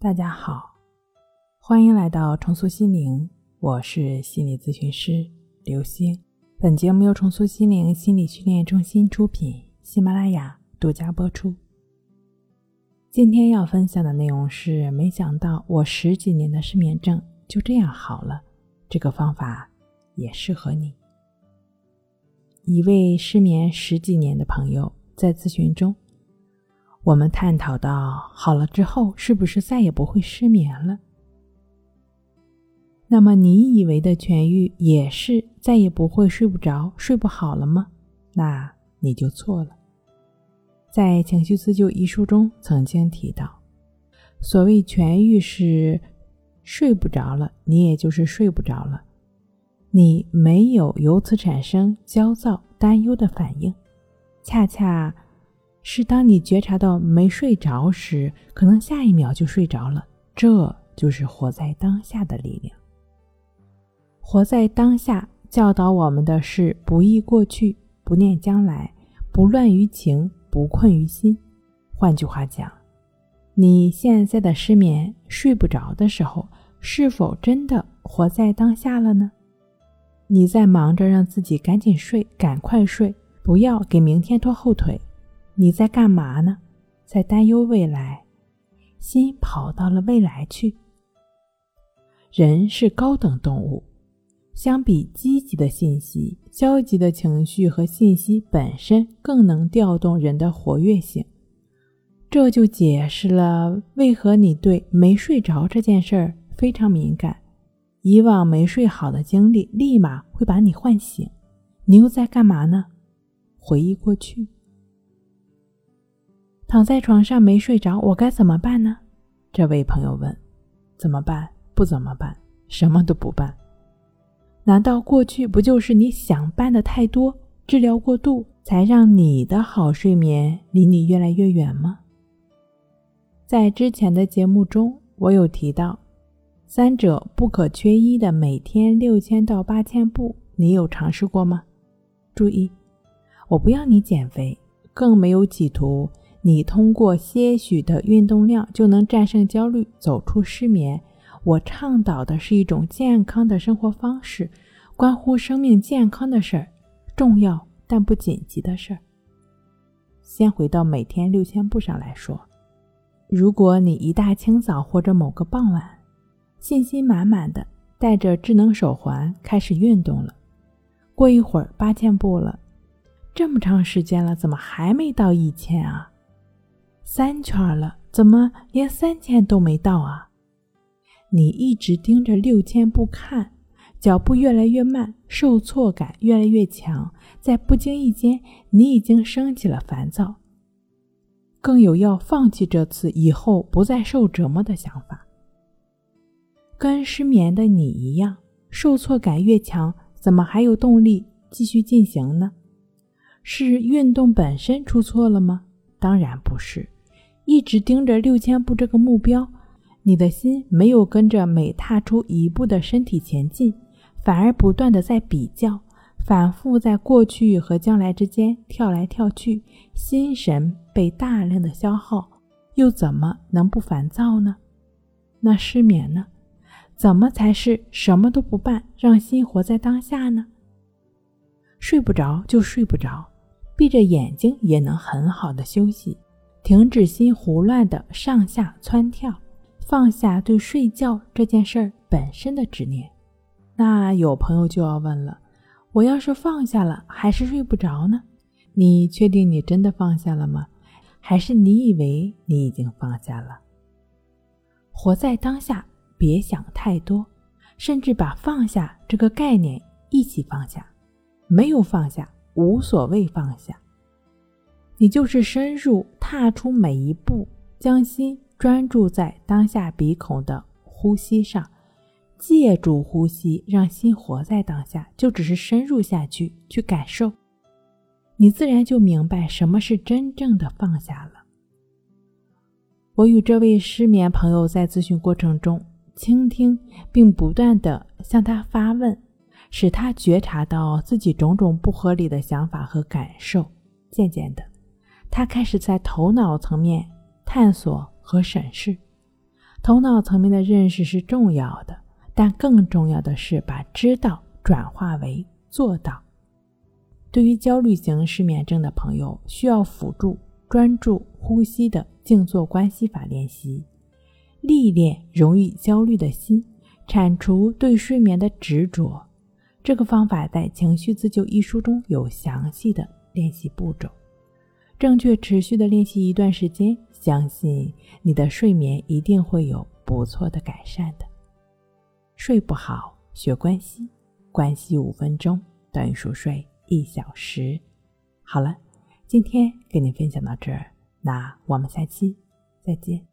大家好，欢迎来到重塑心灵，我是心理咨询师刘星。本节目由重塑心灵心理训练中心出品，喜马拉雅独家播出。今天要分享的内容是：没想到我十几年的失眠症就这样好了，这个方法也适合你。一位失眠十几年的朋友在咨询中。我们探讨到好了之后，是不是再也不会失眠了？那么你以为的痊愈也是再也不会睡不着、睡不好了吗？那你就错了。在《情绪自救》一书中曾经提到，所谓痊愈是睡不着了，你也就是睡不着了，你没有由此产生焦躁、担忧的反应，恰恰。是当你觉察到没睡着时，可能下一秒就睡着了。这就是活在当下的力量。活在当下教导我们的是：不忆过去，不念将来，不乱于情，不困于心。换句话讲，你现在的失眠、睡不着的时候，是否真的活在当下了呢？你在忙着让自己赶紧睡、赶快睡，不要给明天拖后腿。你在干嘛呢？在担忧未来，心跑到了未来去。人是高等动物，相比积极的信息，消极的情绪和信息本身更能调动人的活跃性。这就解释了为何你对没睡着这件事儿非常敏感。以往没睡好的经历立马会把你唤醒。你又在干嘛呢？回忆过去。躺在床上没睡着，我该怎么办呢？这位朋友问：“怎么办？不怎么办？什么都不办？难道过去不就是你想办的太多，治疗过度，才让你的好睡眠离你越来越远吗？”在之前的节目中，我有提到，三者不可缺一的每天六千到八千步，你有尝试过吗？注意，我不要你减肥，更没有企图。你通过些许的运动量就能战胜焦虑，走出失眠。我倡导的是一种健康的生活方式，关乎生命健康的事儿，重要但不紧急的事儿。先回到每天六千步上来说，如果你一大清早或者某个傍晚，信心满满的带着智能手环开始运动了，过一会儿八千步了，这么长时间了，怎么还没到一千啊？三圈了，怎么连三千都没到啊？你一直盯着六千步看，脚步越来越慢，受挫感越来越强，在不经意间，你已经升起了烦躁，更有要放弃这次以后不再受折磨的想法。跟失眠的你一样，受挫感越强，怎么还有动力继续进行呢？是运动本身出错了吗？当然不是。一直盯着六千步这个目标，你的心没有跟着每踏出一步的身体前进，反而不断的在比较，反复在过去和将来之间跳来跳去，心神被大量的消耗，又怎么能不烦躁呢？那失眠呢？怎么才是什么都不办，让心活在当下呢？睡不着就睡不着，闭着眼睛也能很好的休息。停止心胡乱的上下蹿跳，放下对睡觉这件事儿本身的执念。那有朋友就要问了：我要是放下了，还是睡不着呢？你确定你真的放下了吗？还是你以为你已经放下了？活在当下，别想太多，甚至把放下这个概念一起放下。没有放下，无所谓放下。你就是深入踏出每一步，将心专注在当下鼻孔的呼吸上，借助呼吸让心活在当下，就只是深入下去去感受，你自然就明白什么是真正的放下了。我与这位失眠朋友在咨询过程中，倾听并不断的向他发问，使他觉察到自己种种不合理的想法和感受，渐渐的。他开始在头脑层面探索和审视，头脑层面的认识是重要的，但更重要的是把知道转化为做到。对于焦虑型失眠症的朋友，需要辅助专注呼吸的静坐关系法练习，历练容易焦虑的心，铲除对睡眠的执着。这个方法在《情绪自救》一书中有详细的练习步骤。正确持续的练习一段时间，相信你的睡眠一定会有不错的改善的。睡不好，学关系，关系五分钟等于熟睡一小时。好了，今天跟你分享到这儿，那我们下期再见。